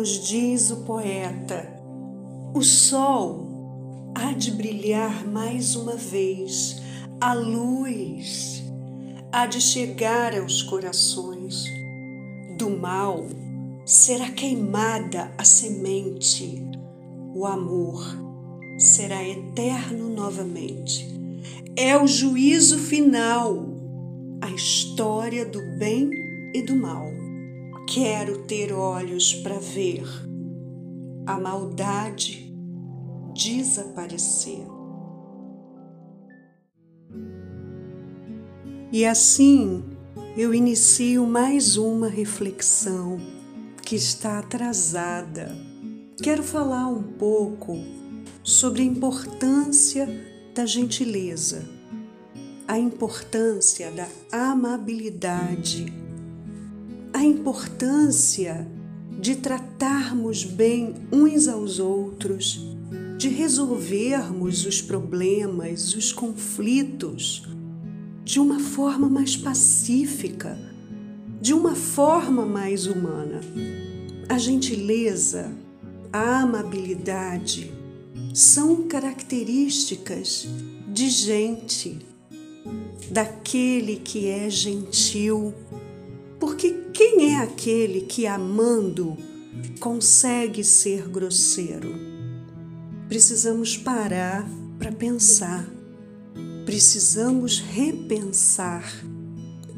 nos diz o poeta, o sol há de brilhar mais uma vez, a luz há de chegar aos corações. Do mal será queimada a semente, o amor será eterno novamente. É o juízo final, a história do bem e do mal. Quero ter olhos para ver a maldade desaparecer. E assim eu inicio mais uma reflexão que está atrasada. Quero falar um pouco sobre a importância da gentileza, a importância da amabilidade, a importância de tratarmos bem uns aos outros, de resolvermos os problemas, os conflitos de uma forma mais pacífica, de uma forma mais humana. A gentileza, a amabilidade são características de gente, daquele que é gentil. Porque quem é aquele que, amando, consegue ser grosseiro? Precisamos parar para pensar precisamos repensar.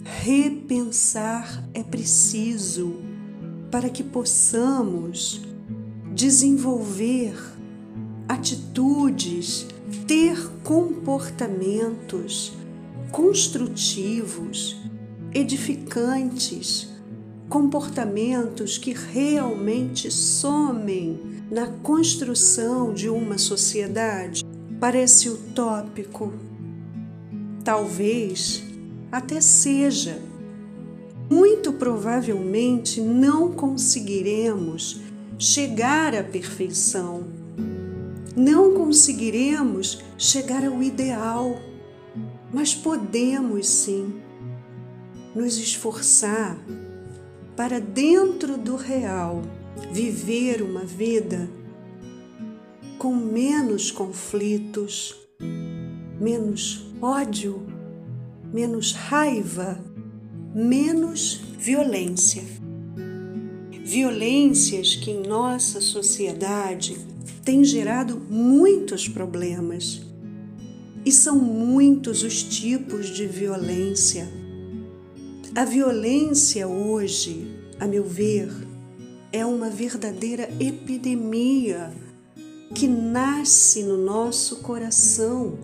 Repensar é preciso para que possamos desenvolver atitudes, ter comportamentos construtivos, edificantes, comportamentos que realmente somem na construção de uma sociedade. Parece utópico, Talvez até seja. Muito provavelmente não conseguiremos chegar à perfeição. Não conseguiremos chegar ao ideal, mas podemos sim nos esforçar para, dentro do real, viver uma vida com menos conflitos, menos ódio, menos raiva, menos violência. Violências que em nossa sociedade têm gerado muitos problemas. E são muitos os tipos de violência. A violência hoje, a meu ver, é uma verdadeira epidemia que nasce no nosso coração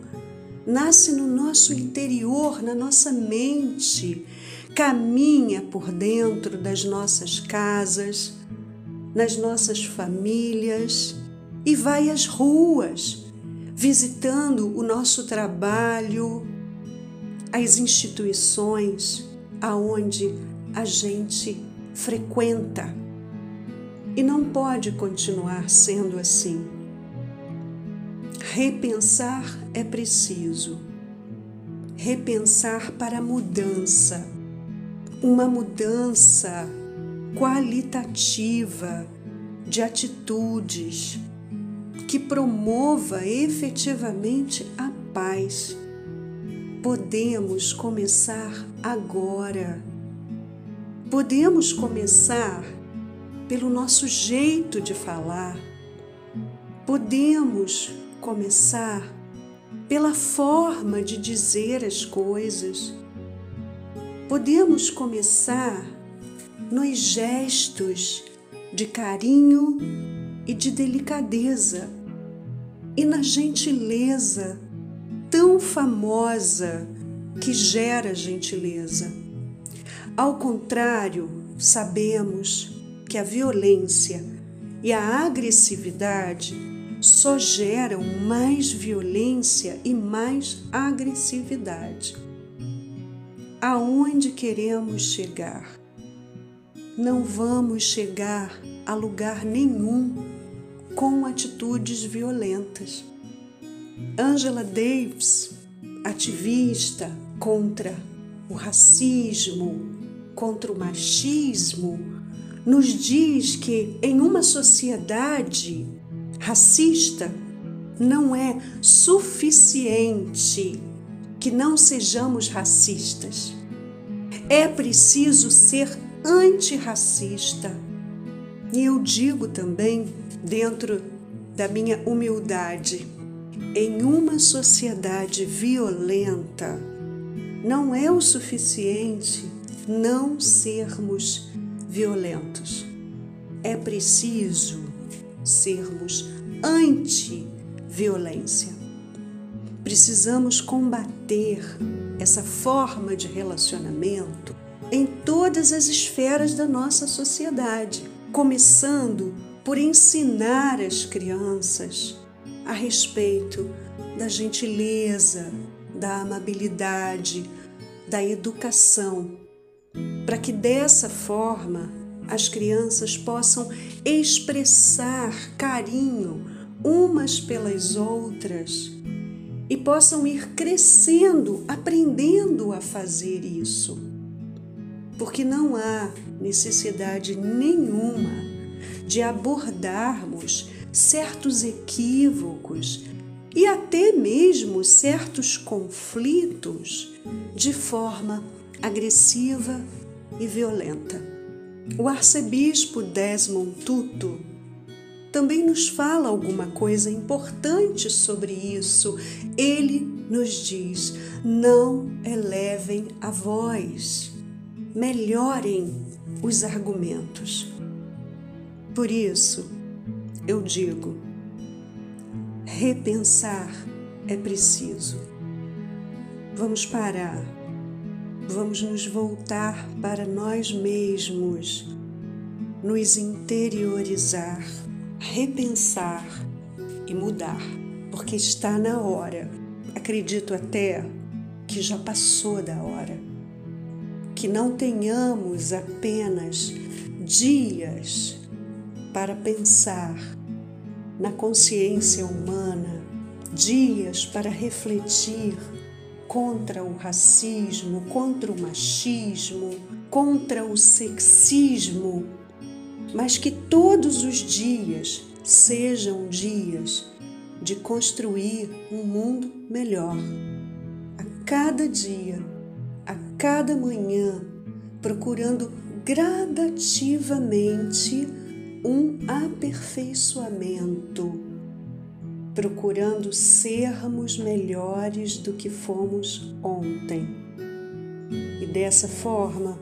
nasce no nosso interior, na nossa mente, caminha por dentro das nossas casas, nas nossas famílias e vai às ruas, visitando o nosso trabalho, as instituições aonde a gente frequenta. E não pode continuar sendo assim. Repensar é preciso. Repensar para mudança. Uma mudança qualitativa de atitudes que promova efetivamente a paz. Podemos começar agora. Podemos começar pelo nosso jeito de falar. Podemos começar pela forma de dizer as coisas. Podemos começar nos gestos de carinho e de delicadeza e na gentileza tão famosa que gera gentileza. Ao contrário, sabemos que a violência e a agressividade só geram mais violência e mais agressividade. Aonde queremos chegar? Não vamos chegar a lugar nenhum com atitudes violentas. Angela Davis, ativista contra o racismo, contra o machismo, nos diz que em uma sociedade racista não é suficiente que não sejamos racistas. É preciso ser antirracista. E eu digo também, dentro da minha humildade, em uma sociedade violenta, não é o suficiente não sermos violentos. É preciso sermos anti-violência. Precisamos combater essa forma de relacionamento em todas as esferas da nossa sociedade, começando por ensinar as crianças a respeito da gentileza, da amabilidade, da educação, para que dessa forma as crianças possam expressar carinho umas pelas outras e possam ir crescendo, aprendendo a fazer isso. Porque não há necessidade nenhuma de abordarmos certos equívocos e até mesmo certos conflitos de forma agressiva e violenta. O arcebispo Desmond Tutu também nos fala alguma coisa importante sobre isso. Ele nos diz: não elevem a voz, melhorem os argumentos. Por isso, eu digo: repensar é preciso. Vamos parar, vamos nos voltar para nós mesmos, nos interiorizar repensar e mudar, porque está na hora. Acredito até que já passou da hora. Que não tenhamos apenas dias para pensar na consciência humana, dias para refletir contra o racismo, contra o machismo, contra o sexismo mas que todos os dias sejam dias de construir um mundo melhor. A cada dia, a cada manhã, procurando gradativamente um aperfeiçoamento, procurando sermos melhores do que fomos ontem. E dessa forma,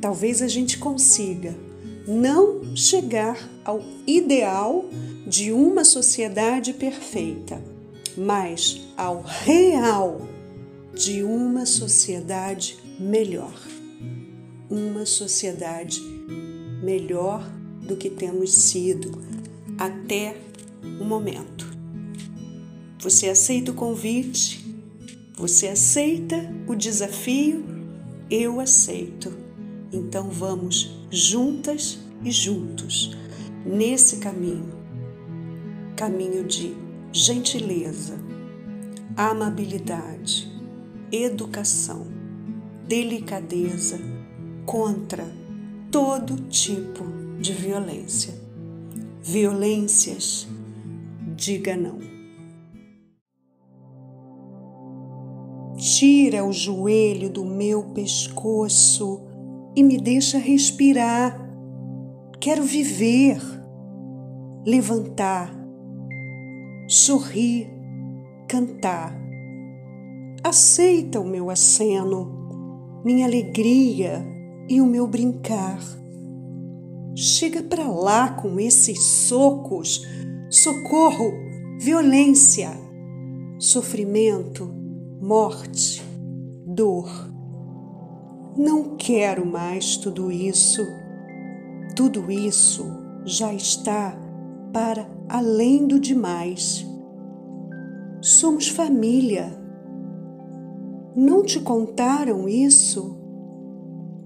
talvez a gente consiga não chegar ao ideal de uma sociedade perfeita, mas ao real de uma sociedade melhor. Uma sociedade melhor do que temos sido até o momento. Você aceita o convite? Você aceita o desafio? Eu aceito. Então vamos juntas e juntos nesse caminho caminho de gentileza, amabilidade, educação, delicadeza contra todo tipo de violência. Violências, diga não. Tira o joelho do meu pescoço e me deixa respirar. Quero viver, levantar, sorrir, cantar. Aceita o meu aceno, minha alegria e o meu brincar. Chega para lá com esses socos, socorro, violência, sofrimento, morte, dor. Não quero mais tudo isso. Tudo isso já está para além do demais. Somos família. Não te contaram isso?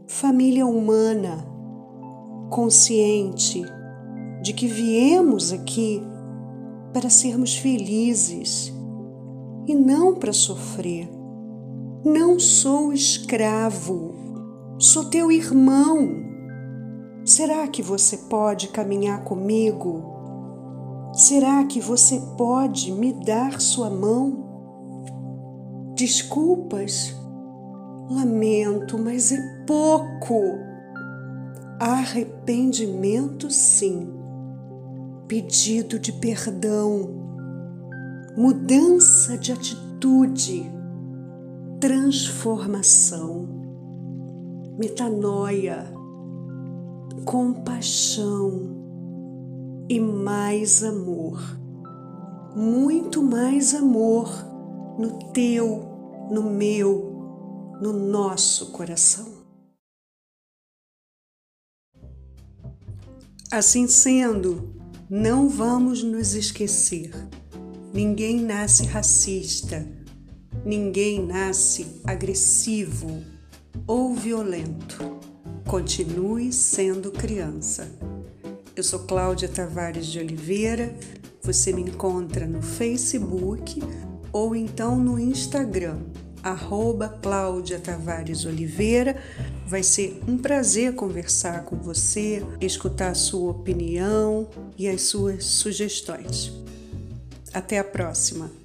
Família humana, consciente de que viemos aqui para sermos felizes e não para sofrer. Não sou escravo, sou teu irmão. Será que você pode caminhar comigo? Será que você pode me dar sua mão? Desculpas, lamento, mas é pouco. Arrependimento, sim. Pedido de perdão, mudança de atitude, transformação, metanoia, compaixão. E mais amor, muito mais amor no teu, no meu, no nosso coração. Assim sendo, não vamos nos esquecer: ninguém nasce racista, ninguém nasce agressivo ou violento. Continue sendo criança. Eu sou Cláudia Tavares de Oliveira. Você me encontra no Facebook ou então no Instagram, arroba Cláudia Tavares Oliveira. Vai ser um prazer conversar com você, escutar a sua opinião e as suas sugestões. Até a próxima!